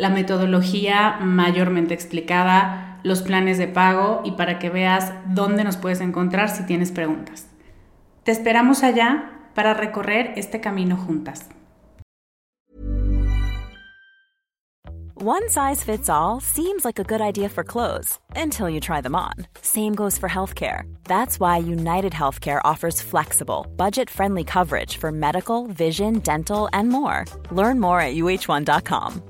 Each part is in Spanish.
la metodología mayormente explicada, los planes de pago y para que veas dónde nos puedes encontrar si tienes preguntas. Te esperamos allá para recorrer este camino juntas. One size fits all seems like a good idea for clothes until you try them on. Same goes for healthcare. That's why United Healthcare offers flexible, budget-friendly coverage for medical, vision, dental, and more. Learn more at uh1.com.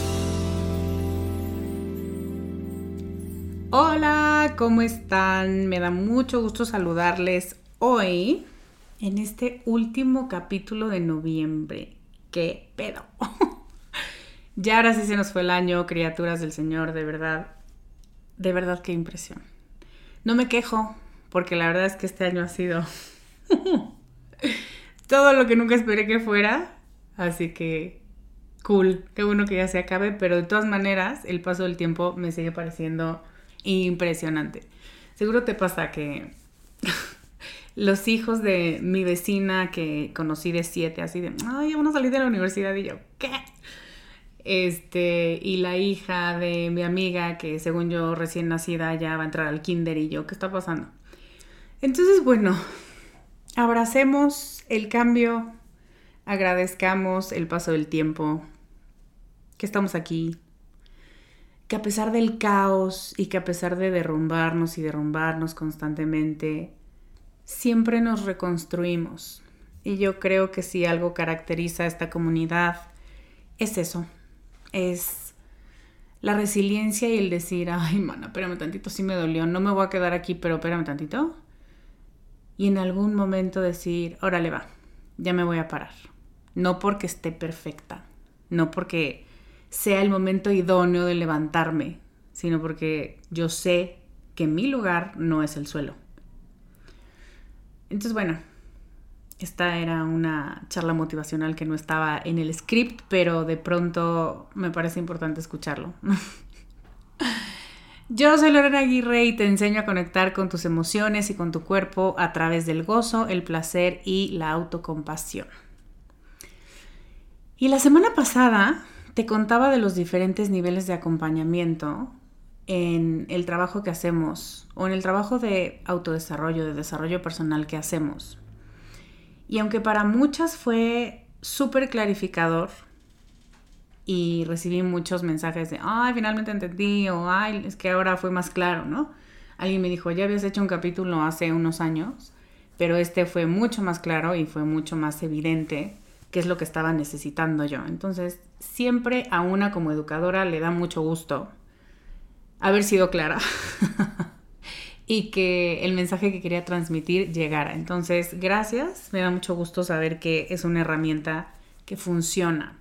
Hola, ¿cómo están? Me da mucho gusto saludarles hoy en este último capítulo de noviembre. ¿Qué pedo? ya ahora sí se nos fue el año, criaturas del Señor, de verdad. De verdad, qué impresión. No me quejo, porque la verdad es que este año ha sido todo lo que nunca esperé que fuera. Así que cool, qué bueno que ya se acabe, pero de todas maneras el paso del tiempo me sigue pareciendo impresionante. Seguro te pasa que los hijos de mi vecina que conocí de siete, así de, ay, van a salir de la universidad y yo, ¿qué? Este, y la hija de mi amiga que según yo recién nacida ya va a entrar al kinder y yo, ¿qué está pasando? Entonces, bueno, abracemos el cambio, agradezcamos el paso del tiempo, que estamos aquí, que a pesar del caos y que a pesar de derrumbarnos y derrumbarnos constantemente, siempre nos reconstruimos. Y yo creo que si algo caracteriza a esta comunidad, es eso, es la resiliencia y el decir, ay, mana, espérame tantito, sí me dolió, no me voy a quedar aquí, pero espérame tantito. Y en algún momento decir, órale va, ya me voy a parar. No porque esté perfecta, no porque sea el momento idóneo de levantarme, sino porque yo sé que mi lugar no es el suelo. Entonces, bueno, esta era una charla motivacional que no estaba en el script, pero de pronto me parece importante escucharlo. Yo soy Lorena Aguirre y te enseño a conectar con tus emociones y con tu cuerpo a través del gozo, el placer y la autocompasión. Y la semana pasada te contaba de los diferentes niveles de acompañamiento en el trabajo que hacemos o en el trabajo de autodesarrollo, de desarrollo personal que hacemos. Y aunque para muchas fue súper clarificador y recibí muchos mensajes de, ay, finalmente entendí o, ay, es que ahora fue más claro, ¿no? Alguien me dijo, ya habías hecho un capítulo hace unos años, pero este fue mucho más claro y fue mucho más evidente qué es lo que estaba necesitando yo. Entonces, siempre a una como educadora le da mucho gusto haber sido clara y que el mensaje que quería transmitir llegara. Entonces, gracias. Me da mucho gusto saber que es una herramienta que funciona.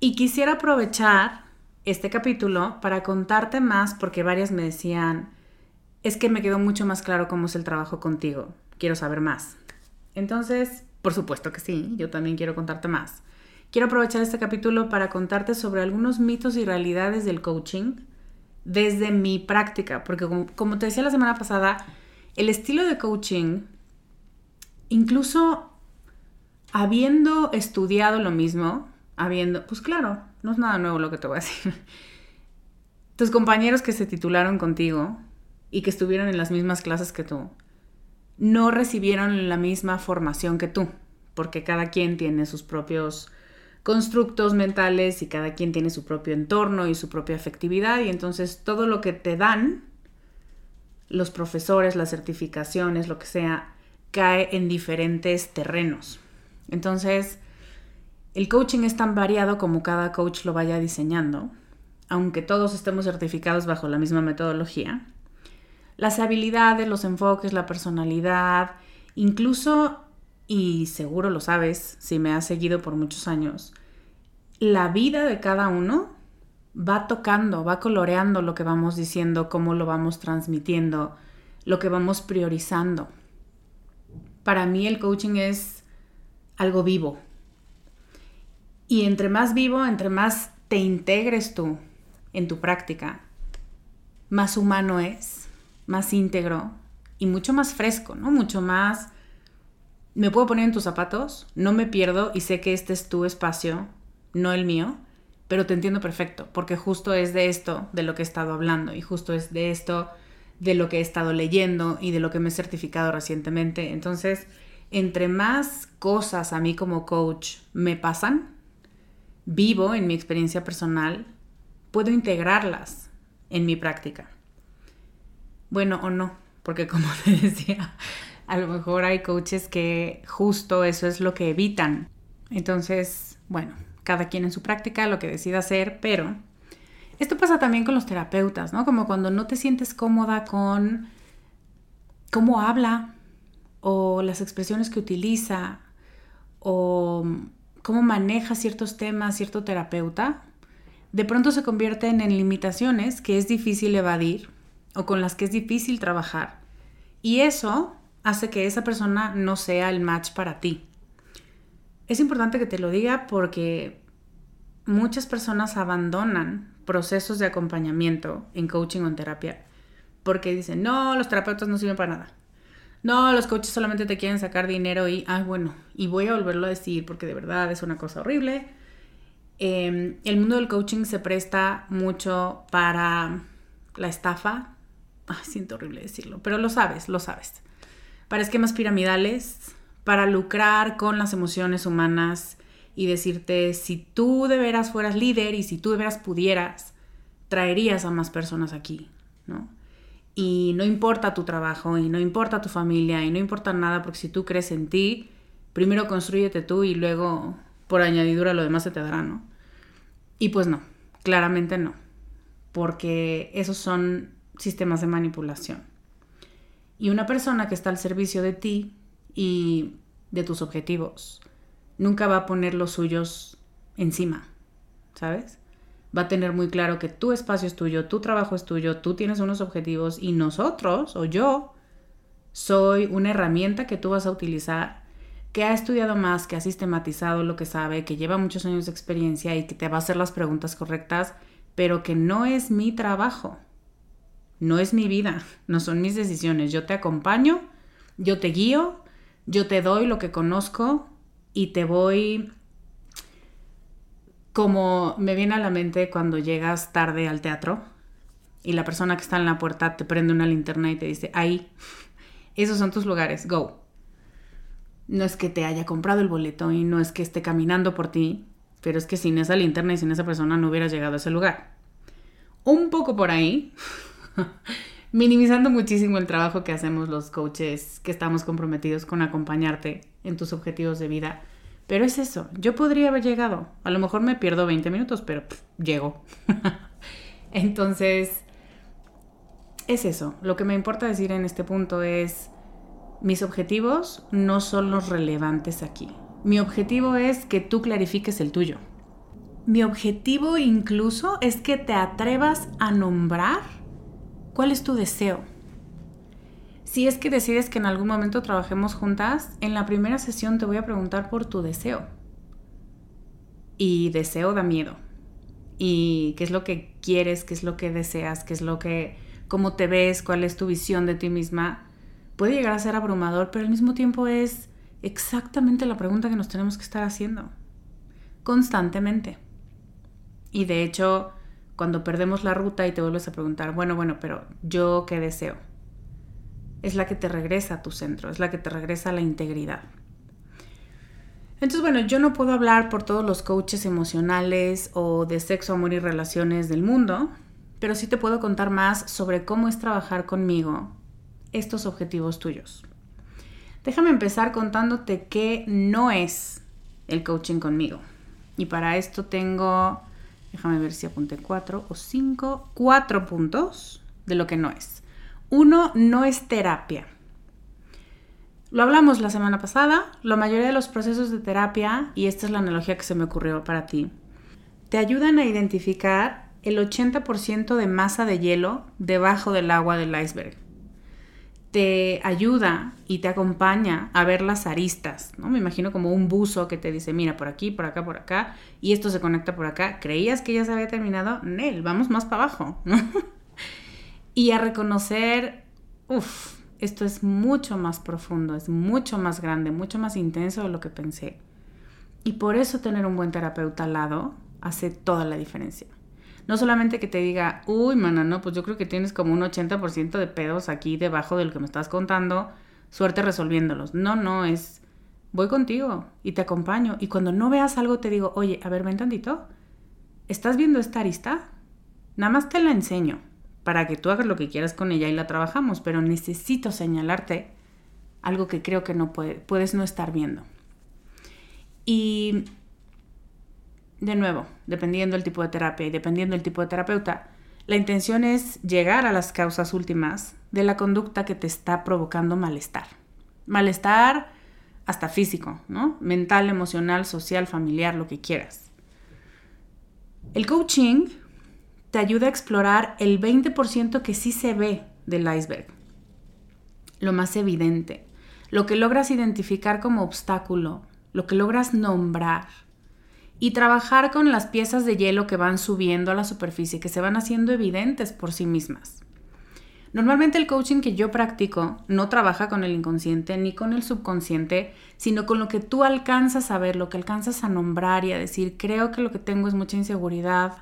Y quisiera aprovechar este capítulo para contarte más porque varias me decían, es que me quedó mucho más claro cómo es el trabajo contigo. Quiero saber más. Entonces, por supuesto que sí, yo también quiero contarte más. Quiero aprovechar este capítulo para contarte sobre algunos mitos y realidades del coaching desde mi práctica, porque como, te decía la semana pasada, el estilo de coaching, incluso habiendo estudiado lo mismo, habiendo, pues claro, no es nada nuevo lo que te voy a decir. Tus compañeros que se titularon contigo y que estuvieron en las mismas clases que tú, no recibieron la misma formación que tú, porque cada quien tiene sus propios constructos mentales y cada quien tiene su propio entorno y su propia afectividad y entonces todo lo que te dan, los profesores, las certificaciones, lo que sea, cae en diferentes terrenos. Entonces, el coaching es tan variado como cada coach lo vaya diseñando, aunque todos estemos certificados bajo la misma metodología. Las habilidades, los enfoques, la personalidad, incluso y seguro lo sabes si me has seguido por muchos años, la vida de cada uno va tocando, va coloreando lo que vamos diciendo, cómo lo vamos transmitiendo, lo que vamos priorizando. Para mí el coaching es algo vivo. Y entre más vivo, entre más te integres tú en tu práctica, más humano es, más íntegro y mucho más fresco, ¿no? Mucho más me puedo poner en tus zapatos, no me pierdo y sé que este es tu espacio, no el mío, pero te entiendo perfecto, porque justo es de esto de lo que he estado hablando y justo es de esto de lo que he estado leyendo y de lo que me he certificado recientemente. Entonces, entre más cosas a mí como coach me pasan, vivo en mi experiencia personal, puedo integrarlas en mi práctica. Bueno, o no, porque como te decía, a lo mejor hay coaches que justo eso es lo que evitan. Entonces, bueno, cada quien en su práctica, lo que decida hacer, pero esto pasa también con los terapeutas, ¿no? Como cuando no te sientes cómoda con cómo habla o las expresiones que utiliza o cómo maneja ciertos temas cierto terapeuta, de pronto se convierten en limitaciones que es difícil evadir o con las que es difícil trabajar. Y eso hace que esa persona no sea el match para ti. Es importante que te lo diga porque muchas personas abandonan procesos de acompañamiento en coaching o en terapia porque dicen, no, los terapeutas no sirven para nada. No, los coaches solamente te quieren sacar dinero y, ah, bueno, y voy a volverlo a decir porque de verdad es una cosa horrible. Em, el mundo del coaching se presta mucho para la estafa. Siento horrible decirlo, pero lo sabes, lo sabes para esquemas piramidales, para lucrar con las emociones humanas y decirte si tú de veras fueras líder y si tú de veras pudieras, traerías a más personas aquí, ¿no? Y no importa tu trabajo y no importa tu familia y no importa nada porque si tú crees en ti, primero construyete tú y luego por añadidura lo demás se te dará, ¿no? Y pues no, claramente no, porque esos son sistemas de manipulación. Y una persona que está al servicio de ti y de tus objetivos nunca va a poner los suyos encima, ¿sabes? Va a tener muy claro que tu espacio es tuyo, tu trabajo es tuyo, tú tienes unos objetivos y nosotros o yo soy una herramienta que tú vas a utilizar, que ha estudiado más, que ha sistematizado lo que sabe, que lleva muchos años de experiencia y que te va a hacer las preguntas correctas, pero que no es mi trabajo. No es mi vida, no son mis decisiones. Yo te acompaño, yo te guío, yo te doy lo que conozco y te voy como me viene a la mente cuando llegas tarde al teatro y la persona que está en la puerta te prende una linterna y te dice, ahí, esos son tus lugares, go. No es que te haya comprado el boleto y no es que esté caminando por ti, pero es que sin esa linterna y sin esa persona no hubieras llegado a ese lugar. Un poco por ahí, minimizando muchísimo el trabajo que hacemos los coaches que estamos comprometidos con acompañarte en tus objetivos de vida. Pero es eso, yo podría haber llegado. A lo mejor me pierdo 20 minutos, pero llego. Entonces, es eso. Lo que me importa decir en este punto es, mis objetivos no son los relevantes aquí. Mi objetivo es que tú clarifiques el tuyo. Mi objetivo incluso es que te atrevas a nombrar cuál es tu deseo. Si es que decides que en algún momento trabajemos juntas, en la primera sesión te voy a preguntar por tu deseo. Y deseo da miedo. Y qué es lo que quieres, qué es lo que deseas, qué es lo que, cómo te ves, cuál es tu visión de ti misma. Puede llegar a ser abrumador, pero al mismo tiempo es exactamente la pregunta que nos tenemos que estar haciendo. Constantemente. Y de hecho, cuando perdemos la ruta y te vuelves a preguntar, bueno, bueno, pero yo qué deseo, es la que te regresa a tu centro, es la que te regresa a la integridad. Entonces, bueno, yo no puedo hablar por todos los coaches emocionales o de sexo, amor y relaciones del mundo, pero sí te puedo contar más sobre cómo es trabajar conmigo estos objetivos tuyos. Déjame empezar contándote qué no es el coaching conmigo. Y para esto tengo Déjame ver si apunté cuatro o cinco. Cuatro puntos de lo que no es. Uno, no es terapia. Lo hablamos la semana pasada. La mayoría de los procesos de terapia, y esta es la analogía que se me ocurrió para ti, te ayudan a identificar el 80% de masa de hielo debajo del agua del iceberg te ayuda y te acompaña a ver las aristas, ¿no? Me imagino como un buzo que te dice, mira, por aquí, por acá, por acá, y esto se conecta por acá. ¿Creías que ya se había terminado? Nel, vamos más para abajo, y a reconocer, uff, esto es mucho más profundo, es mucho más grande, mucho más intenso de lo que pensé. Y por eso tener un buen terapeuta al lado hace toda la diferencia. No solamente que te diga, uy, mana, no, pues yo creo que tienes como un 80% de pedos aquí debajo de lo que me estás contando, suerte resolviéndolos. No, no, es, voy contigo y te acompaño. Y cuando no veas algo te digo, oye, a ver, ven tantito, ¿estás viendo esta arista? Nada más te la enseño para que tú hagas lo que quieras con ella y la trabajamos, pero necesito señalarte algo que creo que no puedes no estar viendo. Y de nuevo, dependiendo del tipo de terapia y dependiendo del tipo de terapeuta, la intención es llegar a las causas últimas de la conducta que te está provocando malestar. Malestar hasta físico, ¿no? Mental, emocional, social, familiar, lo que quieras. El coaching te ayuda a explorar el 20% que sí se ve del iceberg, lo más evidente, lo que logras identificar como obstáculo, lo que logras nombrar y trabajar con las piezas de hielo que van subiendo a la superficie, que se van haciendo evidentes por sí mismas. Normalmente el coaching que yo practico no trabaja con el inconsciente ni con el subconsciente, sino con lo que tú alcanzas a ver, lo que alcanzas a nombrar y a decir, creo que lo que tengo es mucha inseguridad,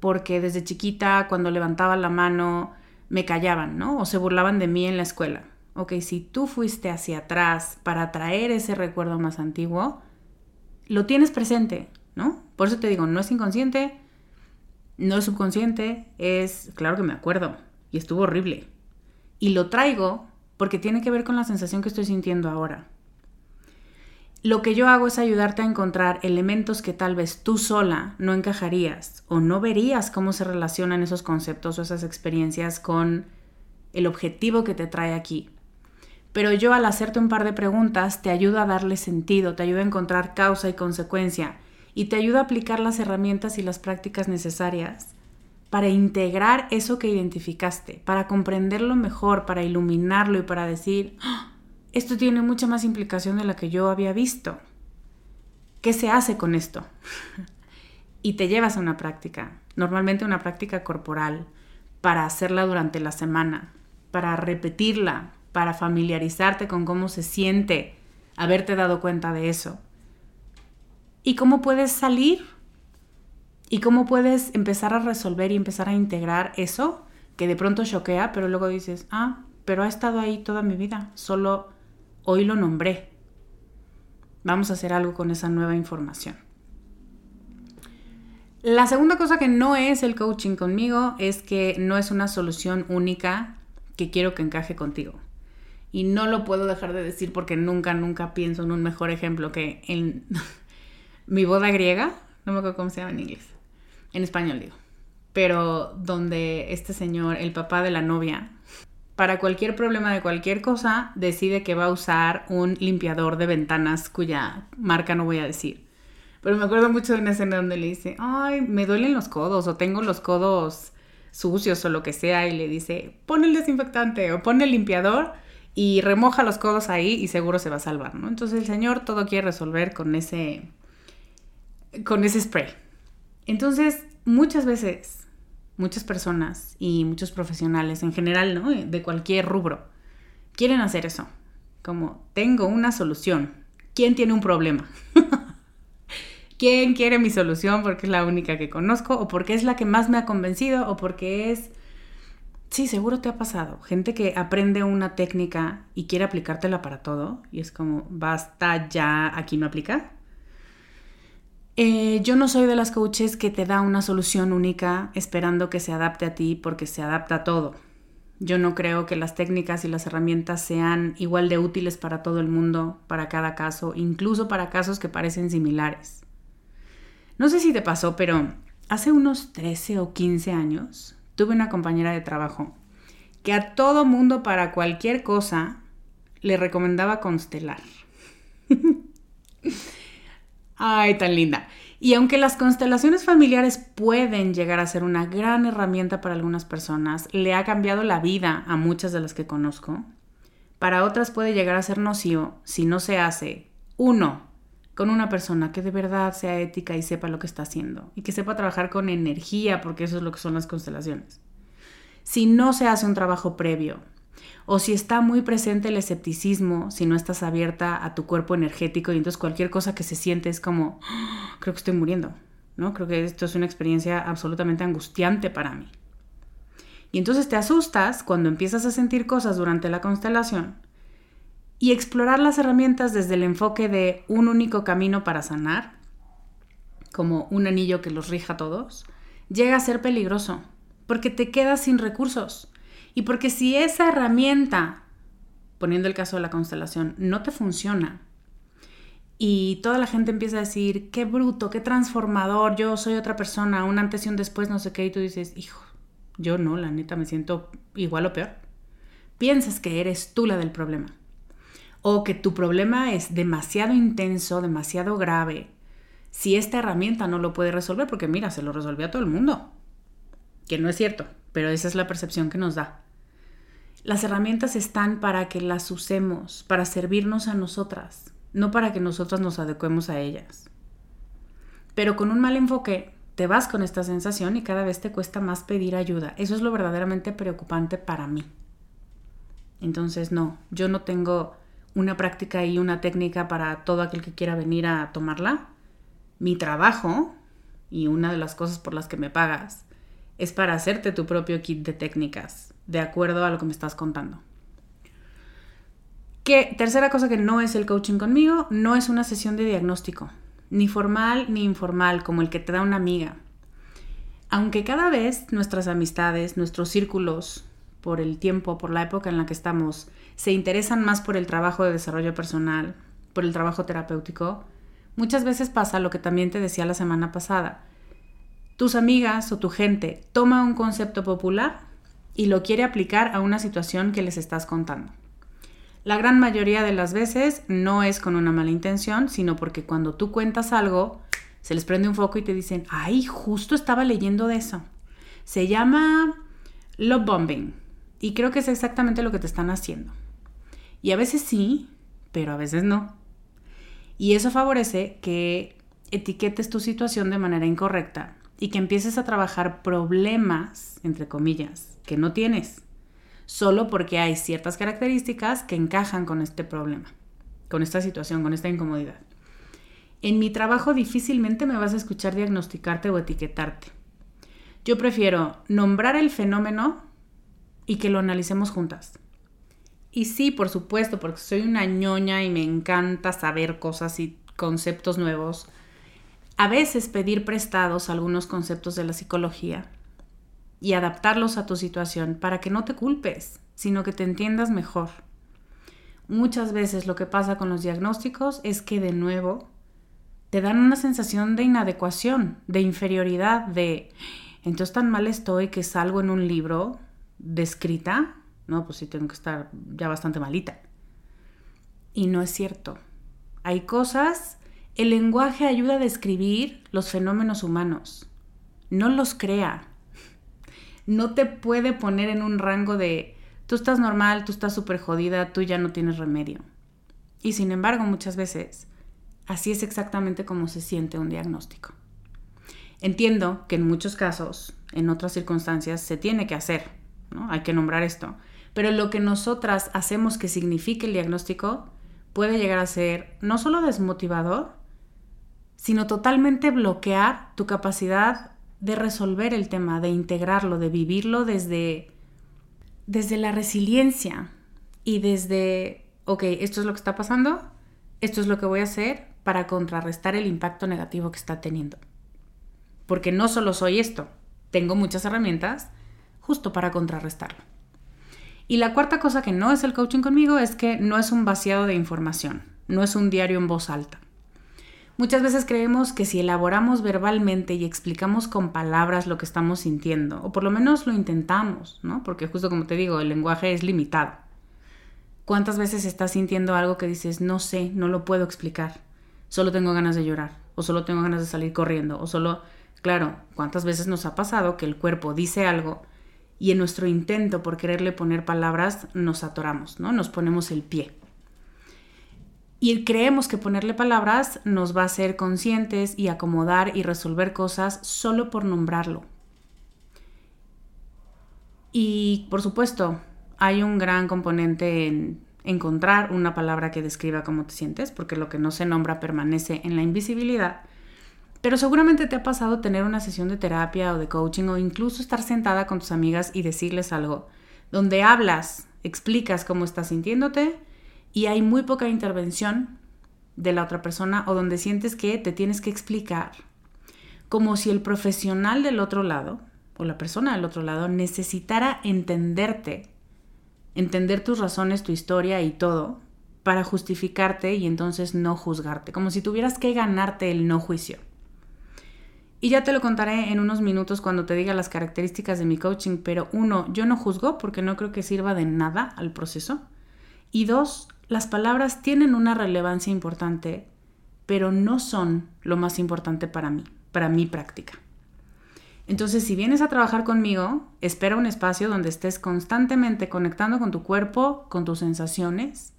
porque desde chiquita cuando levantaba la mano me callaban, ¿no? O se burlaban de mí en la escuela. Ok, si tú fuiste hacia atrás para traer ese recuerdo más antiguo, lo tienes presente, ¿no? Por eso te digo, no es inconsciente, no es subconsciente, es, claro que me acuerdo, y estuvo horrible. Y lo traigo porque tiene que ver con la sensación que estoy sintiendo ahora. Lo que yo hago es ayudarte a encontrar elementos que tal vez tú sola no encajarías o no verías cómo se relacionan esos conceptos o esas experiencias con el objetivo que te trae aquí. Pero yo al hacerte un par de preguntas te ayudo a darle sentido, te ayudo a encontrar causa y consecuencia y te ayuda a aplicar las herramientas y las prácticas necesarias para integrar eso que identificaste, para comprenderlo mejor, para iluminarlo y para decir, ¡Ah! esto tiene mucha más implicación de la que yo había visto. ¿Qué se hace con esto? y te llevas a una práctica, normalmente una práctica corporal, para hacerla durante la semana, para repetirla, para familiarizarte con cómo se siente haberte dado cuenta de eso y cómo puedes salir y cómo puedes empezar a resolver y empezar a integrar eso que de pronto choquea, pero luego dices, ah, pero ha estado ahí toda mi vida, solo hoy lo nombré. Vamos a hacer algo con esa nueva información. La segunda cosa que no es el coaching conmigo es que no es una solución única que quiero que encaje contigo. Y no lo puedo dejar de decir porque nunca, nunca pienso en un mejor ejemplo que en mi boda griega, no me acuerdo cómo se llama en inglés, en español digo. pero donde este señor, el papá de la novia, para cualquier problema de cualquier cosa, decide que va a usar un limpiador de ventanas cuya marca no voy a decir. Pero me acuerdo mucho de una escena donde le dice, ay, me duelen los codos o tengo los codos sucios o lo que sea y le dice, pon el desinfectante o pon el limpiador y remoja los codos ahí y seguro se va a salvar, ¿no? Entonces el señor todo quiere resolver con ese, con ese spray. Entonces, muchas veces, muchas personas y muchos profesionales en general, ¿no? De cualquier rubro, quieren hacer eso. Como, tengo una solución. ¿Quién tiene un problema? ¿Quién quiere mi solución porque es la única que conozco o porque es la que más me ha convencido o porque es... Sí, seguro te ha pasado. Gente que aprende una técnica y quiere aplicártela para todo y es como, basta ya, aquí no aplica. Eh, yo no soy de las coaches que te da una solución única esperando que se adapte a ti porque se adapta a todo. Yo no creo que las técnicas y las herramientas sean igual de útiles para todo el mundo, para cada caso, incluso para casos que parecen similares. No sé si te pasó, pero hace unos 13 o 15 años tuve una compañera de trabajo que a todo mundo para cualquier cosa le recomendaba constelar. Ay, tan linda. Y aunque las constelaciones familiares pueden llegar a ser una gran herramienta para algunas personas, le ha cambiado la vida a muchas de las que conozco, para otras puede llegar a ser nocivo si no se hace, uno, con una persona que de verdad sea ética y sepa lo que está haciendo y que sepa trabajar con energía, porque eso es lo que son las constelaciones. Si no se hace un trabajo previo o si está muy presente el escepticismo, si no estás abierta a tu cuerpo energético y entonces cualquier cosa que se siente es como, ah, creo que estoy muriendo, ¿no? Creo que esto es una experiencia absolutamente angustiante para mí. Y entonces te asustas cuando empiezas a sentir cosas durante la constelación y explorar las herramientas desde el enfoque de un único camino para sanar, como un anillo que los rija a todos, llega a ser peligroso, porque te quedas sin recursos. Y porque si esa herramienta, poniendo el caso de la constelación, no te funciona, y toda la gente empieza a decir, qué bruto, qué transformador, yo soy otra persona, un antes y un después, no sé qué, y tú dices, hijo, yo no, la neta, me siento igual o peor. Piensas que eres tú la del problema o que tu problema es demasiado intenso, demasiado grave, si esta herramienta no lo puede resolver, porque mira, se lo resolvió a todo el mundo, que no es cierto, pero esa es la percepción que nos da. Las herramientas están para que las usemos, para servirnos a nosotras, no para que nosotras nos adecuemos a ellas. Pero con un mal enfoque, te vas con esta sensación y cada vez te cuesta más pedir ayuda. Eso es lo verdaderamente preocupante para mí. Entonces, no, yo no tengo una práctica y una técnica para todo aquel que quiera venir a tomarla. Mi trabajo, y una de las cosas por las que me pagas, es para hacerte tu propio kit de técnicas, de acuerdo a lo que me estás contando. Que tercera cosa que no es el coaching conmigo, no es una sesión de diagnóstico, ni formal ni informal, como el que te da una amiga. Aunque cada vez nuestras amistades, nuestros círculos, por el tiempo, por la época en la que estamos, se interesan más por el trabajo de desarrollo personal, por el trabajo terapéutico, muchas veces pasa lo que también te decía la semana pasada. Tus amigas o tu gente toma un concepto popular y lo quiere aplicar a una situación que les estás contando. La gran mayoría de las veces no es con una mala intención, sino porque cuando tú cuentas algo, se les prende un foco y te dicen, ay, justo estaba leyendo de eso. Se llama love bombing y creo que es exactamente lo que te están haciendo. Y a veces sí, pero a veces no. Y eso favorece que etiquetes tu situación de manera incorrecta y que empieces a trabajar problemas, entre comillas, que no tienes, solo porque hay ciertas características que encajan con este problema, con esta situación, con esta incomodidad. En mi trabajo difícilmente me vas a escuchar diagnosticarte o etiquetarte. Yo prefiero nombrar el fenómeno y que lo analicemos juntas. Y sí, por supuesto, porque soy una ñoña y me encanta saber cosas y conceptos nuevos. A veces pedir prestados algunos conceptos de la psicología y adaptarlos a tu situación para que no te culpes, sino que te entiendas mejor. Muchas veces lo que pasa con los diagnósticos es que de nuevo te dan una sensación de inadecuación, de inferioridad, de Entonces tan mal estoy que salgo en un libro descrita, no, pues sí tengo que estar ya bastante malita. Y no es cierto. Hay cosas, el lenguaje ayuda a describir los fenómenos humanos, no los crea. No te puede poner en un rango de tú estás normal, tú estás súper jodida, tú ya no tienes remedio. Y sin embargo, muchas veces, así es exactamente como se siente un diagnóstico. Entiendo que en muchos casos, en otras circunstancias, se tiene que hacer, ¿no? Hay que nombrar esto. Pero lo que nosotras hacemos que signifique el diagnóstico puede llegar a ser no solo desmotivador, sino totalmente bloquear tu capacidad de resolver el tema, de integrarlo, de vivirlo desde, desde la resiliencia y desde, ok, esto es lo que está pasando, esto es lo que voy a hacer para contrarrestar el impacto negativo que está teniendo porque no solo soy esto, tengo muchas herramientas justo para contrarrestarlo. Y la cuarta cosa que no es el coaching conmigo es que no es un vaciado de información, no es un diario en voz alta. Muchas veces creemos que si elaboramos verbalmente y explicamos con palabras lo que estamos sintiendo, o por lo menos lo intentamos, ¿no? Porque justo como te digo, el lenguaje es limitado. ¿Cuántas veces estás sintiendo algo que dices, no sé, no lo puedo explicar, solo tengo ganas de llorar, o solo tengo ganas de salir corriendo, o solo Claro, ¿cuántas veces nos ha pasado que el cuerpo dice algo y en nuestro intento por quererle poner palabras nos atoramos, ¿no? Nos ponemos el pie. Y creemos que ponerle palabras nos va a hacer conscientes y acomodar y resolver cosas solo por nombrarlo. Y por supuesto, hay un gran componente en encontrar una palabra que describa cómo te sientes, porque lo que no se nombra permanece en la invisibilidad. Pero seguramente te ha pasado tener una sesión de terapia o de coaching o incluso estar sentada con tus amigas y decirles algo, donde hablas, explicas cómo estás sintiéndote y hay muy poca intervención de la otra persona o donde sientes que te tienes que explicar, como si el profesional del otro lado o la persona del otro lado necesitara entenderte, entender tus razones, tu historia y todo para justificarte y entonces no juzgarte, como si tuvieras que ganarte el no juicio. Y ya te lo contaré en unos minutos cuando te diga las características de mi coaching, pero uno, yo no juzgo porque no creo que sirva de nada al proceso. Y dos, las palabras tienen una relevancia importante, pero no son lo más importante para mí, para mi práctica. Entonces, si vienes a trabajar conmigo, espera un espacio donde estés constantemente conectando con tu cuerpo, con tus sensaciones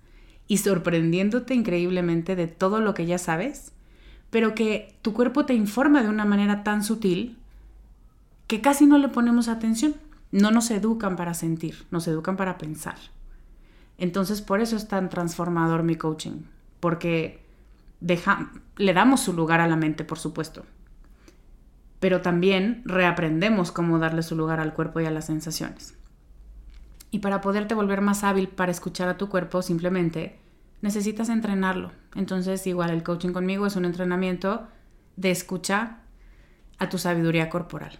y sorprendiéndote increíblemente de todo lo que ya sabes pero que tu cuerpo te informa de una manera tan sutil que casi no le ponemos atención. No nos educan para sentir, nos educan para pensar. Entonces por eso es tan transformador mi coaching, porque le damos su lugar a la mente, por supuesto, pero también reaprendemos cómo darle su lugar al cuerpo y a las sensaciones. Y para poderte volver más hábil para escuchar a tu cuerpo, simplemente necesitas entrenarlo. Entonces, igual el coaching conmigo es un entrenamiento de escucha a tu sabiduría corporal.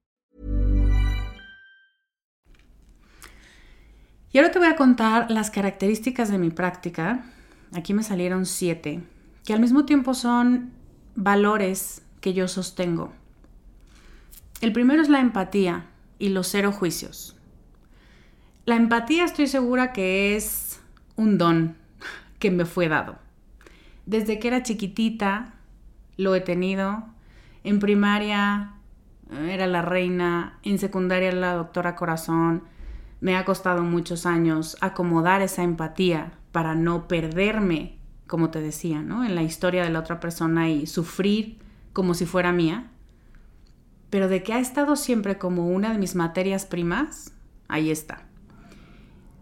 Y ahora te voy a contar las características de mi práctica. Aquí me salieron siete, que al mismo tiempo son valores que yo sostengo. El primero es la empatía y los cero juicios. La empatía estoy segura que es un don que me fue dado. Desde que era chiquitita lo he tenido. En primaria eh, era la reina, en secundaria la doctora corazón. Me ha costado muchos años acomodar esa empatía para no perderme, como te decía, ¿no? en la historia de la otra persona y sufrir como si fuera mía. Pero de que ha estado siempre como una de mis materias primas, ahí está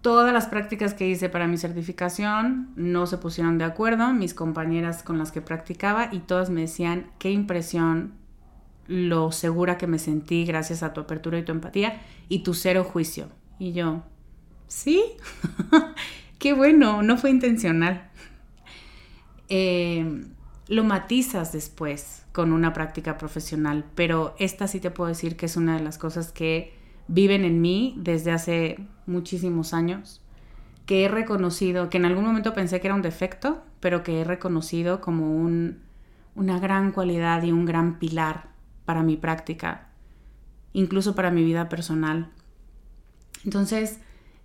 todas las prácticas que hice para mi certificación no se pusieron de acuerdo, mis compañeras con las que practicaba, y todas me decían, qué impresión lo segura que me sentí gracias a tu apertura y tu empatía y tu cero juicio. Y yo, ¿sí? Qué bueno, no fue intencional. Eh, lo matizas después con una práctica profesional, pero esta sí te puedo decir que es una de las cosas que viven en mí desde hace muchísimos años, que he reconocido, que en algún momento pensé que era un defecto, pero que he reconocido como un, una gran cualidad y un gran pilar para mi práctica, incluso para mi vida personal. Entonces,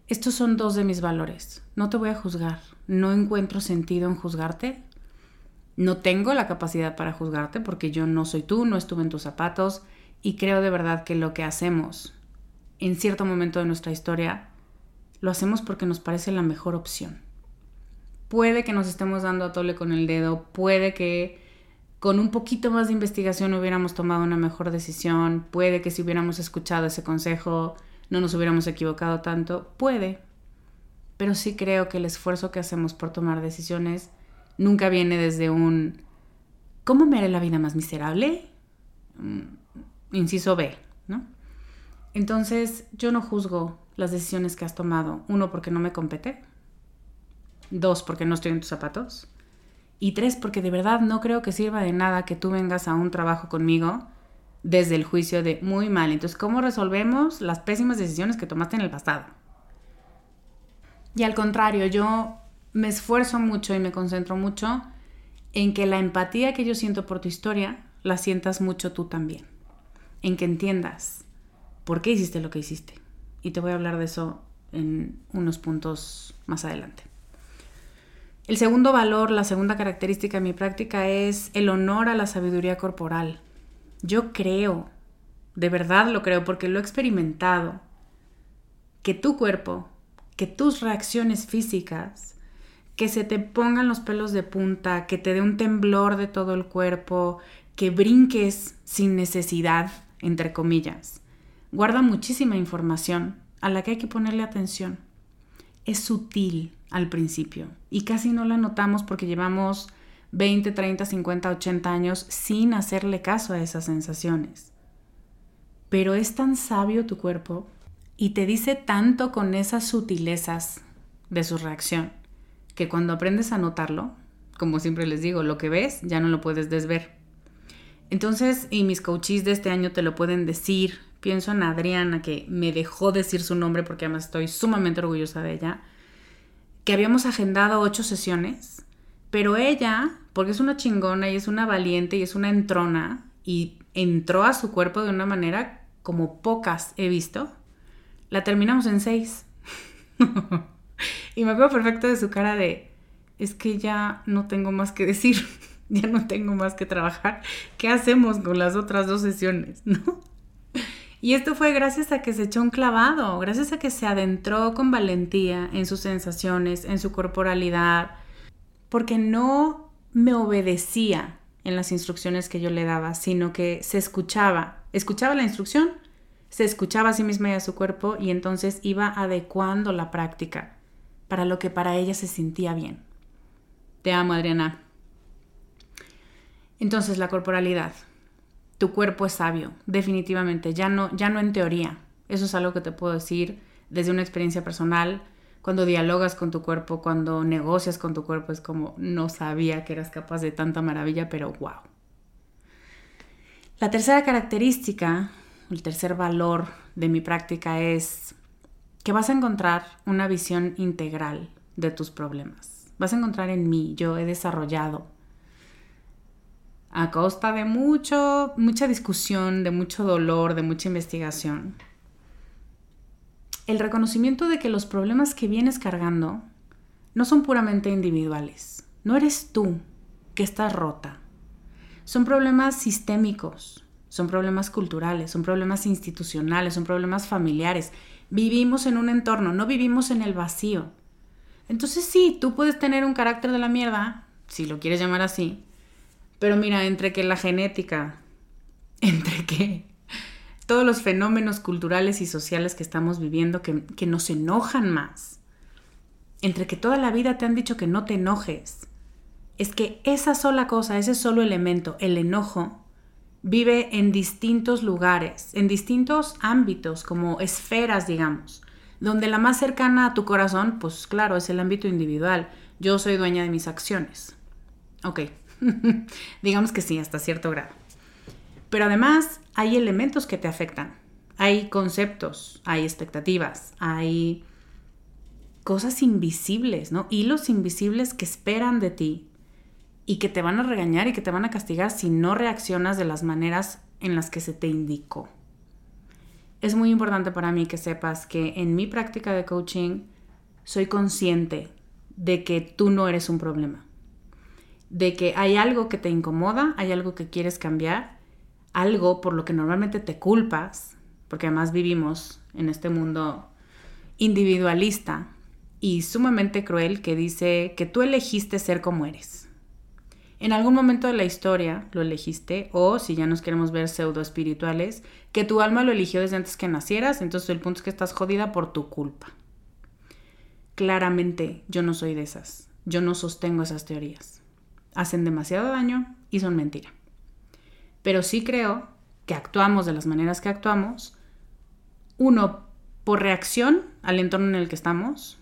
estos son dos de mis valores. No te voy a juzgar, no encuentro sentido en juzgarte, no tengo la capacidad para juzgarte porque yo no soy tú, no estuve en tus zapatos y creo de verdad que lo que hacemos en cierto momento de nuestra historia lo hacemos porque nos parece la mejor opción. Puede que nos estemos dando a tole con el dedo, puede que con un poquito más de investigación hubiéramos tomado una mejor decisión, puede que si hubiéramos escuchado ese consejo no nos hubiéramos equivocado tanto, puede. Pero sí creo que el esfuerzo que hacemos por tomar decisiones nunca viene desde un ¿cómo me haré la vida más miserable? Mm, inciso B, ¿no? Entonces, yo no juzgo las decisiones que has tomado. Uno, porque no me compete. Dos, porque no estoy en tus zapatos. Y tres, porque de verdad no creo que sirva de nada que tú vengas a un trabajo conmigo desde el juicio de muy mal. Entonces, ¿cómo resolvemos las pésimas decisiones que tomaste en el pasado? Y al contrario, yo me esfuerzo mucho y me concentro mucho en que la empatía que yo siento por tu historia la sientas mucho tú también. En que entiendas por qué hiciste lo que hiciste. Y te voy a hablar de eso en unos puntos más adelante. El segundo valor, la segunda característica de mi práctica es el honor a la sabiduría corporal. Yo creo, de verdad lo creo porque lo he experimentado, que tu cuerpo, que tus reacciones físicas que se te pongan los pelos de punta, que te dé un temblor de todo el cuerpo, que brinques sin necesidad, entre comillas. Guarda muchísima información a la que hay que ponerle atención. Es sutil al principio y casi no la notamos porque llevamos 20, 30, 50, 80 años sin hacerle caso a esas sensaciones. Pero es tan sabio tu cuerpo y te dice tanto con esas sutilezas de su reacción que cuando aprendes a notarlo, como siempre les digo, lo que ves ya no lo puedes desver. Entonces, y mis coaches de este año te lo pueden decir. Pienso en Adriana, que me dejó decir su nombre porque además estoy sumamente orgullosa de ella, que habíamos agendado ocho sesiones, pero ella, porque es una chingona y es una valiente y es una entrona, y entró a su cuerpo de una manera como pocas he visto, la terminamos en seis. Y me acuerdo perfecto de su cara de, es que ya no tengo más que decir, ya no tengo más que trabajar. ¿Qué hacemos con las otras dos sesiones? ¿No? Y esto fue gracias a que se echó un clavado, gracias a que se adentró con valentía en sus sensaciones, en su corporalidad, porque no me obedecía en las instrucciones que yo le daba, sino que se escuchaba, escuchaba la instrucción, se escuchaba a sí misma y a su cuerpo y entonces iba adecuando la práctica para lo que para ella se sentía bien. Te amo, Adriana. Entonces, la corporalidad. Tu cuerpo es sabio, definitivamente, ya no, ya no en teoría. Eso es algo que te puedo decir desde una experiencia personal. Cuando dialogas con tu cuerpo, cuando negocias con tu cuerpo, es como no sabía que eras capaz de tanta maravilla, pero wow. La tercera característica, el tercer valor de mi práctica es que vas a encontrar una visión integral de tus problemas. Vas a encontrar en mí, yo he desarrollado a costa de mucho, mucha discusión, de mucho dolor, de mucha investigación, el reconocimiento de que los problemas que vienes cargando no son puramente individuales. No eres tú que estás rota. Son problemas sistémicos, son problemas culturales, son problemas institucionales, son problemas familiares Vivimos en un entorno, no vivimos en el vacío. Entonces sí, tú puedes tener un carácter de la mierda, si lo quieres llamar así, pero mira, entre que la genética, entre que todos los fenómenos culturales y sociales que estamos viviendo que, que nos enojan más, entre que toda la vida te han dicho que no te enojes, es que esa sola cosa, ese solo elemento, el enojo, vive en distintos lugares, en distintos ámbitos, como esferas, digamos, donde la más cercana a tu corazón, pues claro, es el ámbito individual. Yo soy dueña de mis acciones. Ok, digamos que sí, hasta cierto grado. Pero además hay elementos que te afectan. Hay conceptos, hay expectativas, hay cosas invisibles, ¿no? Hilos invisibles que esperan de ti y que te van a regañar y que te van a castigar si no reaccionas de las maneras en las que se te indicó. Es muy importante para mí que sepas que en mi práctica de coaching soy consciente de que tú no eres un problema, de que hay algo que te incomoda, hay algo que quieres cambiar, algo por lo que normalmente te culpas, porque además vivimos en este mundo individualista y sumamente cruel que dice que tú elegiste ser como eres. En algún momento de la historia lo elegiste, o si ya nos queremos ver pseudo espirituales, que tu alma lo eligió desde antes que nacieras, entonces el punto es que estás jodida por tu culpa. Claramente yo no soy de esas, yo no sostengo esas teorías. Hacen demasiado daño y son mentira. Pero sí creo que actuamos de las maneras que actuamos, uno, por reacción al entorno en el que estamos,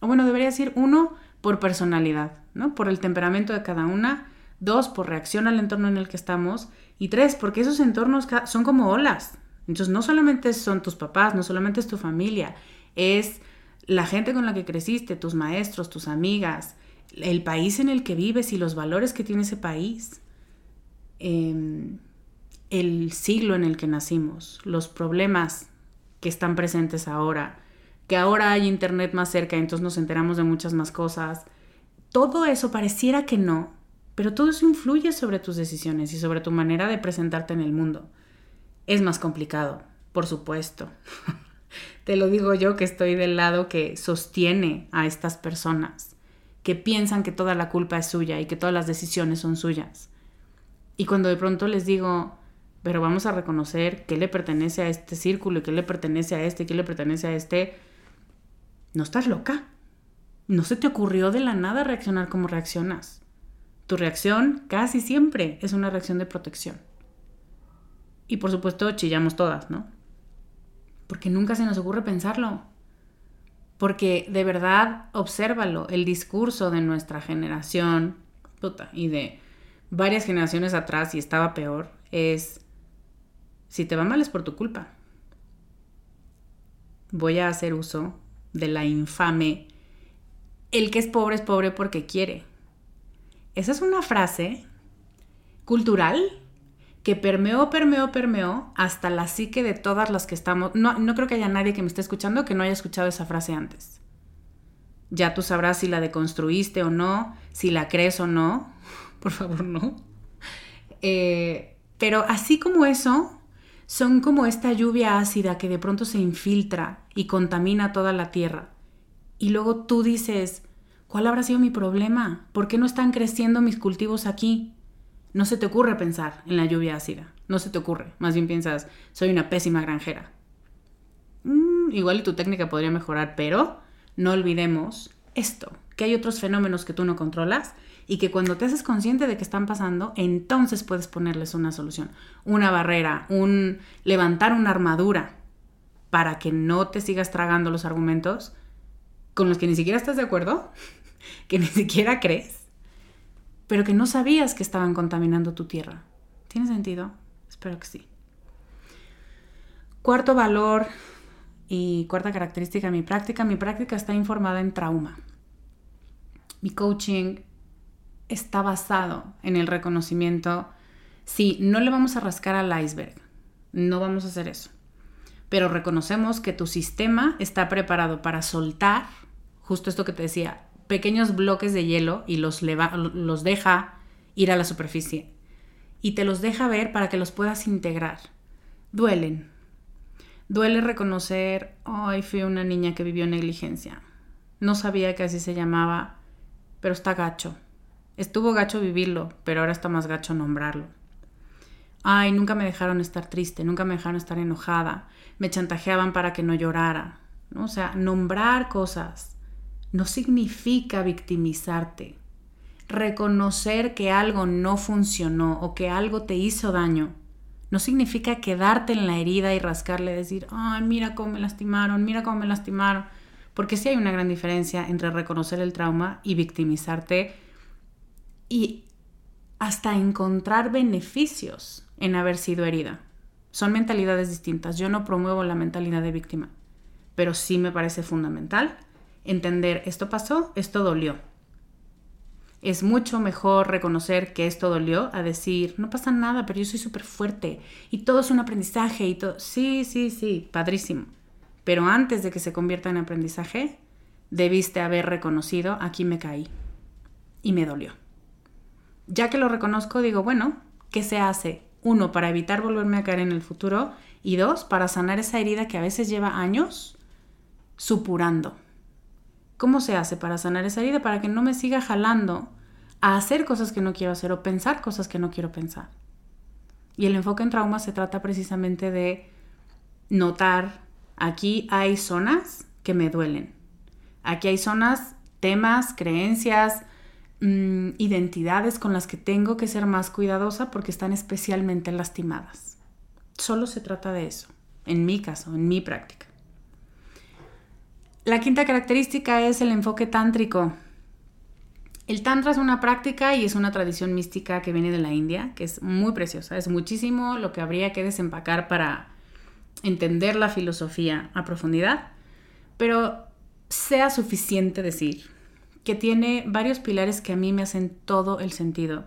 o bueno, debería decir uno, por personalidad, ¿no? Por el temperamento de cada una, dos, por reacción al entorno en el que estamos, y tres, porque esos entornos son como olas. Entonces, no solamente son tus papás, no solamente es tu familia, es la gente con la que creciste, tus maestros, tus amigas, el país en el que vives y los valores que tiene ese país. Em, el siglo en el que nacimos, los problemas que están presentes ahora, que ahora hay internet más cerca, entonces nos enteramos de muchas más cosas. Todo eso pareciera que no, pero todo eso influye sobre tus decisiones y sobre tu manera de presentarte en el mundo. Es más complicado, por supuesto. Te lo digo yo que estoy del lado que sostiene a estas personas, que piensan que toda la culpa es suya y que todas las decisiones son suyas. Y cuando de pronto les digo, pero vamos a reconocer qué le pertenece a este círculo y qué le pertenece a este y qué le pertenece a este, no estás loca. No se te ocurrió de la nada reaccionar como reaccionas. Tu reacción casi siempre es una reacción de protección. Y por supuesto chillamos todas, ¿no? Porque nunca se nos ocurre pensarlo. Porque de verdad, obsérvalo, el discurso de nuestra generación, puta, y de varias generaciones atrás y estaba peor, es, si te va mal es por tu culpa. Voy a hacer uso de la infame, el que es pobre es pobre porque quiere. Esa es una frase cultural que permeó, permeó, permeó hasta la psique de todas las que estamos. No, no creo que haya nadie que me esté escuchando que no haya escuchado esa frase antes. Ya tú sabrás si la deconstruiste o no, si la crees o no. Por favor, no. Eh, pero así como eso, son como esta lluvia ácida que de pronto se infiltra y contamina toda la tierra. Y luego tú dices, ¿cuál habrá sido mi problema? ¿Por qué no están creciendo mis cultivos aquí? No se te ocurre pensar en la lluvia ácida, no se te ocurre. Más bien piensas, soy una pésima granjera. Mm, igual y tu técnica podría mejorar, pero no olvidemos esto, que hay otros fenómenos que tú no controlas y que cuando te haces consciente de que están pasando, entonces puedes ponerles una solución, una barrera, un levantar una armadura para que no te sigas tragando los argumentos con los que ni siquiera estás de acuerdo, que ni siquiera crees, pero que no sabías que estaban contaminando tu tierra. ¿Tiene sentido? Espero que sí. Cuarto valor y cuarta característica de mi práctica, mi práctica está informada en trauma. Mi coaching está basado en el reconocimiento. Sí, no le vamos a rascar al iceberg, no vamos a hacer eso. Pero reconocemos que tu sistema está preparado para soltar, justo esto que te decía, pequeños bloques de hielo y los, los deja ir a la superficie. Y te los deja ver para que los puedas integrar. Duelen. Duele reconocer, hoy fui una niña que vivió negligencia. No sabía que así se llamaba, pero está gacho Estuvo gacho vivirlo, pero ahora está más gacho nombrarlo. Ay, nunca me dejaron estar triste, nunca me dejaron estar enojada, me chantajeaban para que no llorara. ¿no? O sea, nombrar cosas no significa victimizarte. Reconocer que algo no funcionó o que algo te hizo daño no significa quedarte en la herida y rascarle, decir, ay, mira cómo me lastimaron, mira cómo me lastimaron. Porque sí hay una gran diferencia entre reconocer el trauma y victimizarte y hasta encontrar beneficios en haber sido herida. Son mentalidades distintas. Yo no promuevo la mentalidad de víctima, pero sí me parece fundamental entender esto pasó, esto dolió es mucho mejor reconocer que esto dolió a decir, no pasa nada, pero yo soy súper fuerte y todo es un aprendizaje y todo. Sí, sí, sí, padrísimo. Pero antes de que se convierta en aprendizaje, debiste haber reconocido, aquí me caí y me dolió. Ya que lo reconozco, digo, bueno, ¿qué se hace? Uno, para evitar volverme a caer en el futuro y dos, para sanar esa herida que a veces lleva años supurando. ¿Cómo se hace para sanar esa herida? Para que no me siga jalando a hacer cosas que no quiero hacer o pensar cosas que no quiero pensar. Y el enfoque en trauma se trata precisamente de notar, aquí hay zonas que me duelen. Aquí hay zonas, temas, creencias, mm, identidades con las que tengo que ser más cuidadosa porque están especialmente lastimadas. Solo se trata de eso, en mi caso, en mi práctica. La quinta característica es el enfoque tántrico. El tantra es una práctica y es una tradición mística que viene de la India, que es muy preciosa. Es muchísimo lo que habría que desempacar para entender la filosofía a profundidad, pero sea suficiente decir que tiene varios pilares que a mí me hacen todo el sentido,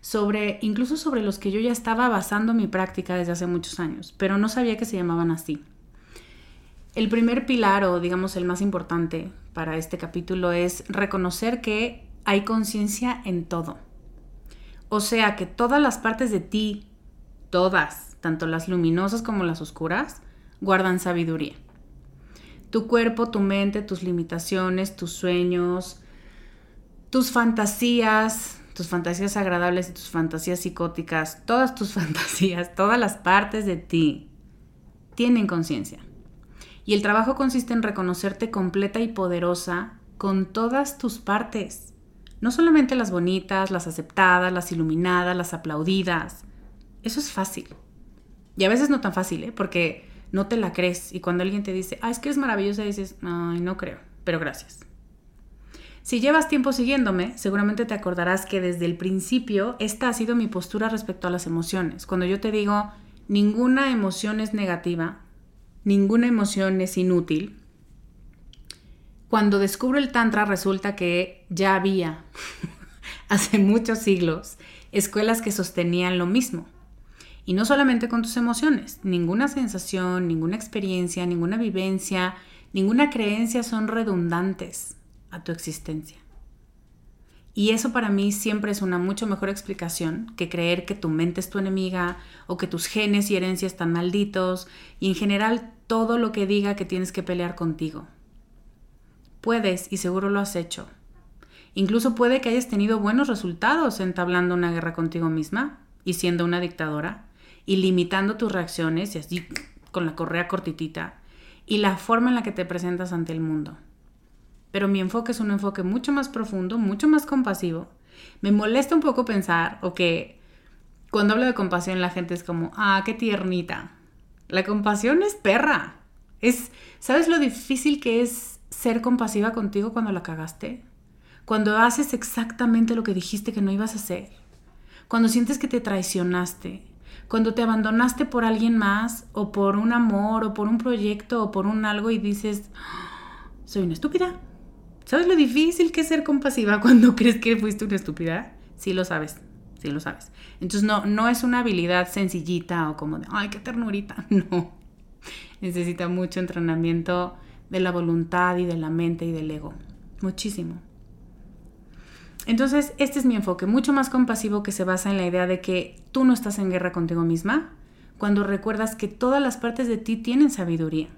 sobre incluso sobre los que yo ya estaba basando mi práctica desde hace muchos años, pero no sabía que se llamaban así. El primer pilar, o digamos el más importante para este capítulo, es reconocer que hay conciencia en todo. O sea que todas las partes de ti, todas, tanto las luminosas como las oscuras, guardan sabiduría. Tu cuerpo, tu mente, tus limitaciones, tus sueños, tus fantasías, tus fantasías agradables y tus fantasías psicóticas, todas tus fantasías, todas las partes de ti tienen conciencia. Y el trabajo consiste en reconocerte completa y poderosa con todas tus partes. No solamente las bonitas, las aceptadas, las iluminadas, las aplaudidas. Eso es fácil. Y a veces no tan fácil, ¿eh? Porque no te la crees. Y cuando alguien te dice, ah, es que eres maravillosa, dices, ay, no creo, pero gracias. Si llevas tiempo siguiéndome, seguramente te acordarás que desde el principio esta ha sido mi postura respecto a las emociones. Cuando yo te digo, ninguna emoción es negativa, ninguna emoción es inútil. Cuando descubro el Tantra resulta que ya había, hace muchos siglos, escuelas que sostenían lo mismo. Y no solamente con tus emociones, ninguna sensación, ninguna experiencia, ninguna vivencia, ninguna creencia son redundantes a tu existencia. Y eso para mí siempre es una mucho mejor explicación que creer que tu mente es tu enemiga o que tus genes y herencias están malditos y en general todo lo que diga que tienes que pelear contigo. Puedes y seguro lo has hecho. Incluso puede que hayas tenido buenos resultados entablando una guerra contigo misma y siendo una dictadora y limitando tus reacciones y así con la correa cortitita y la forma en la que te presentas ante el mundo pero mi enfoque es un enfoque mucho más profundo, mucho más compasivo. Me molesta un poco pensar o que cuando hablo de compasión la gente es como, ah, qué tiernita. La compasión es perra. Es, ¿sabes lo difícil que es ser compasiva contigo cuando la cagaste? Cuando haces exactamente lo que dijiste que no ibas a hacer. Cuando sientes que te traicionaste. Cuando te abandonaste por alguien más o por un amor o por un proyecto o por un algo y dices, ah, soy una estúpida ¿Sabes lo difícil que es ser compasiva cuando crees que fuiste una estúpida? Sí lo sabes, sí lo sabes. Entonces no, no es una habilidad sencillita o como de, ay, qué ternurita. No. Necesita mucho entrenamiento de la voluntad y de la mente y del ego. Muchísimo. Entonces, este es mi enfoque, mucho más compasivo que se basa en la idea de que tú no estás en guerra contigo misma, cuando recuerdas que todas las partes de ti tienen sabiduría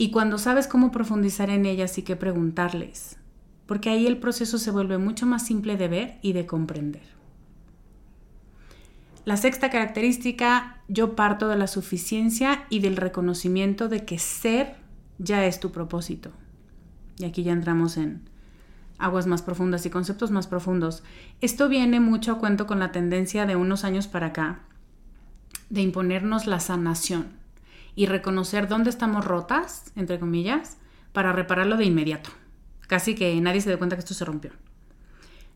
y cuando sabes cómo profundizar en ellas y qué preguntarles, porque ahí el proceso se vuelve mucho más simple de ver y de comprender. La sexta característica, yo parto de la suficiencia y del reconocimiento de que ser ya es tu propósito. Y aquí ya entramos en aguas más profundas y conceptos más profundos. Esto viene mucho a cuento con la tendencia de unos años para acá de imponernos la sanación y reconocer dónde estamos rotas, entre comillas, para repararlo de inmediato. Casi que nadie se dé cuenta que esto se rompió.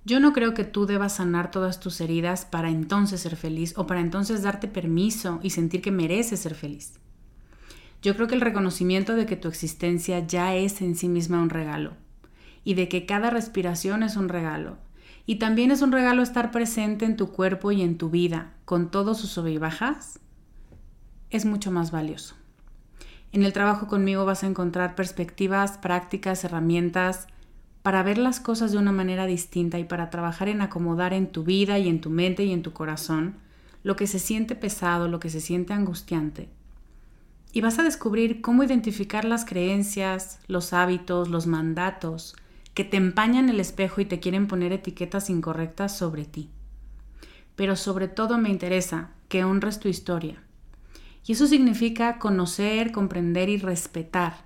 Yo no creo que tú debas sanar todas tus heridas para entonces ser feliz o para entonces darte permiso y sentir que mereces ser feliz. Yo creo que el reconocimiento de que tu existencia ya es en sí misma un regalo y de que cada respiración es un regalo. Y también es un regalo estar presente en tu cuerpo y en tu vida, con todos sus sub y bajas, es mucho más valioso. En el trabajo conmigo vas a encontrar perspectivas, prácticas, herramientas para ver las cosas de una manera distinta y para trabajar en acomodar en tu vida y en tu mente y en tu corazón lo que se siente pesado, lo que se siente angustiante. Y vas a descubrir cómo identificar las creencias, los hábitos, los mandatos que te empañan el espejo y te quieren poner etiquetas incorrectas sobre ti. Pero sobre todo me interesa que honres tu historia. Y eso significa conocer, comprender y respetar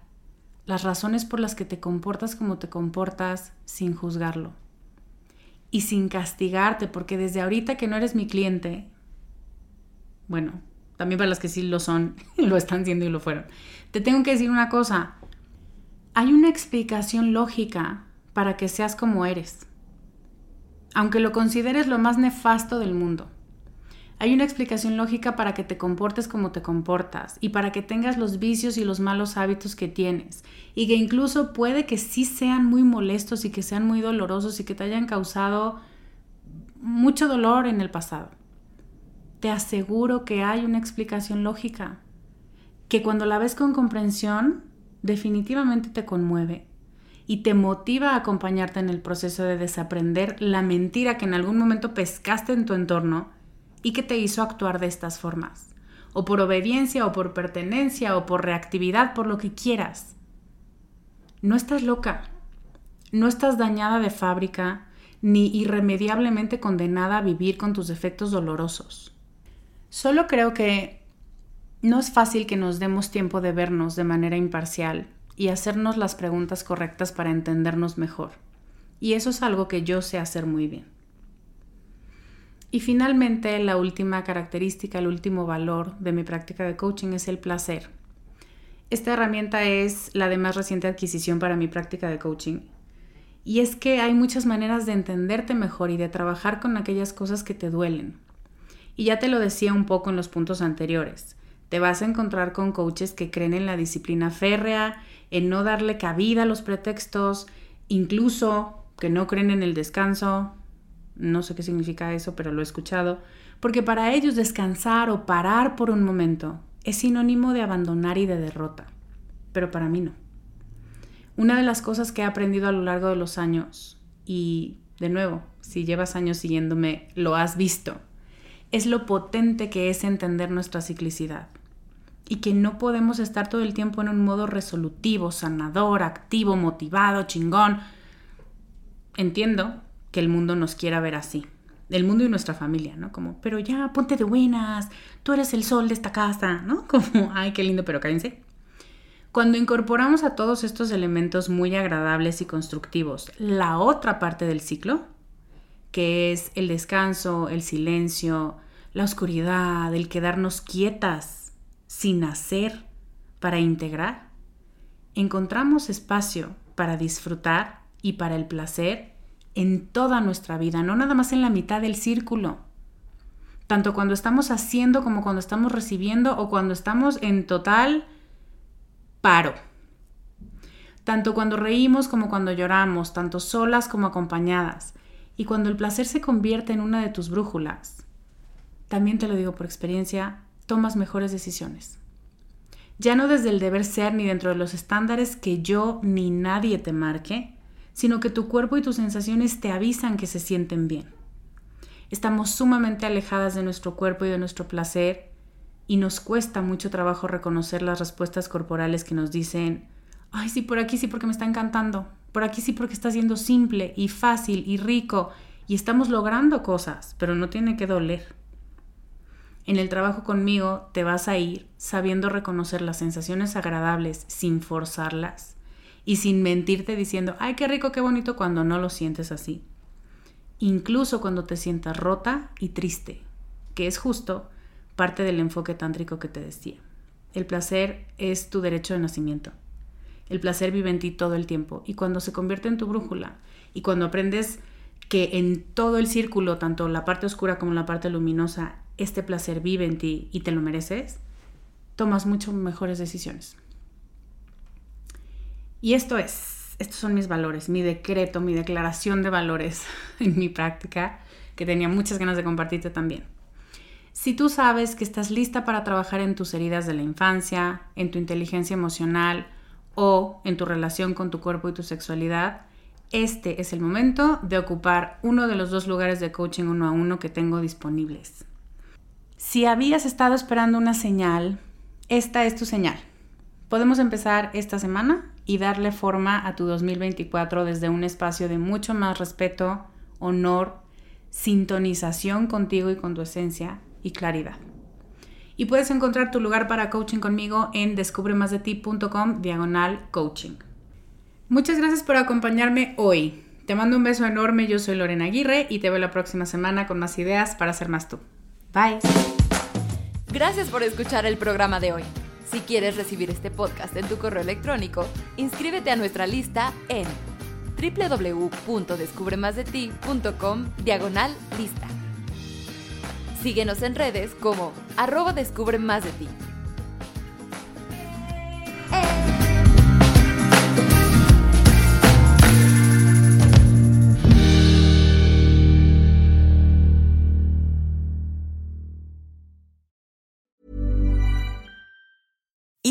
las razones por las que te comportas como te comportas sin juzgarlo. Y sin castigarte, porque desde ahorita que no eres mi cliente, bueno, también para las que sí lo son, lo están siendo y lo fueron, te tengo que decir una cosa. Hay una explicación lógica para que seas como eres, aunque lo consideres lo más nefasto del mundo. Hay una explicación lógica para que te comportes como te comportas y para que tengas los vicios y los malos hábitos que tienes y que incluso puede que sí sean muy molestos y que sean muy dolorosos y que te hayan causado mucho dolor en el pasado. Te aseguro que hay una explicación lógica que cuando la ves con comprensión definitivamente te conmueve y te motiva a acompañarte en el proceso de desaprender la mentira que en algún momento pescaste en tu entorno y que te hizo actuar de estas formas. O por obediencia, o por pertenencia, o por reactividad, por lo que quieras. No estás loca. No estás dañada de fábrica, ni irremediablemente condenada a vivir con tus defectos dolorosos. Solo creo que no es fácil que nos demos tiempo de vernos de manera imparcial y hacernos las preguntas correctas para entendernos mejor. Y eso es algo que yo sé hacer muy bien. Y finalmente, la última característica, el último valor de mi práctica de coaching es el placer. Esta herramienta es la de más reciente adquisición para mi práctica de coaching. Y es que hay muchas maneras de entenderte mejor y de trabajar con aquellas cosas que te duelen. Y ya te lo decía un poco en los puntos anteriores. Te vas a encontrar con coaches que creen en la disciplina férrea, en no darle cabida a los pretextos, incluso que no creen en el descanso, no sé qué significa eso, pero lo he escuchado, porque para ellos descansar o parar por un momento es sinónimo de abandonar y de derrota, pero para mí no. Una de las cosas que he aprendido a lo largo de los años, y de nuevo, si llevas años siguiéndome, lo has visto, es lo potente que es entender nuestra ciclicidad y que no podemos estar todo el tiempo en un modo resolutivo, sanador, activo, motivado, chingón. Entiendo que el mundo nos quiera ver así. El mundo y nuestra familia, ¿no? Como, pero ya, ponte de buenas, tú eres el sol de esta casa, ¿no? Como, ay, qué lindo, pero cállense. Cuando incorporamos a todos estos elementos muy agradables y constructivos la otra parte del ciclo, que es el descanso, el silencio, la oscuridad, el quedarnos quietas, sin hacer, para integrar, encontramos espacio para disfrutar y para el placer en toda nuestra vida, no nada más en la mitad del círculo. Tanto cuando estamos haciendo como cuando estamos recibiendo o cuando estamos en total paro. Tanto cuando reímos como cuando lloramos, tanto solas como acompañadas. Y cuando el placer se convierte en una de tus brújulas, también te lo digo por experiencia, tomas mejores decisiones. Ya no desde el deber ser ni dentro de los estándares que yo ni nadie te marque, sino que tu cuerpo y tus sensaciones te avisan que se sienten bien. Estamos sumamente alejadas de nuestro cuerpo y de nuestro placer y nos cuesta mucho trabajo reconocer las respuestas corporales que nos dicen, ay, sí, por aquí sí porque me está encantando, por aquí sí porque está siendo simple y fácil y rico y estamos logrando cosas, pero no tiene que doler. En el trabajo conmigo te vas a ir sabiendo reconocer las sensaciones agradables sin forzarlas y sin mentirte diciendo, ay, qué rico, qué bonito cuando no lo sientes así. Incluso cuando te sientas rota y triste, que es justo parte del enfoque tántrico que te decía. El placer es tu derecho de nacimiento. El placer vive en ti todo el tiempo y cuando se convierte en tu brújula y cuando aprendes que en todo el círculo, tanto la parte oscura como la parte luminosa, este placer vive en ti y te lo mereces, tomas mucho mejores decisiones. Y esto es, estos son mis valores, mi decreto, mi declaración de valores en mi práctica, que tenía muchas ganas de compartirte también. Si tú sabes que estás lista para trabajar en tus heridas de la infancia, en tu inteligencia emocional o en tu relación con tu cuerpo y tu sexualidad, este es el momento de ocupar uno de los dos lugares de coaching uno a uno que tengo disponibles. Si habías estado esperando una señal, esta es tu señal. Podemos empezar esta semana y darle forma a tu 2024 desde un espacio de mucho más respeto, honor, sintonización contigo y con tu esencia y claridad. Y puedes encontrar tu lugar para coaching conmigo en descubremasdeti.com diagonal coaching. Muchas gracias por acompañarme hoy. Te mando un beso enorme, yo soy Lorena Aguirre y te veo la próxima semana con más ideas para ser más tú. Bye. Gracias por escuchar el programa de hoy. Si quieres recibir este podcast en tu correo electrónico, inscríbete a nuestra lista en www.descubremasdeti.com diagonal lista. Síguenos en redes como arroba descubre de ti.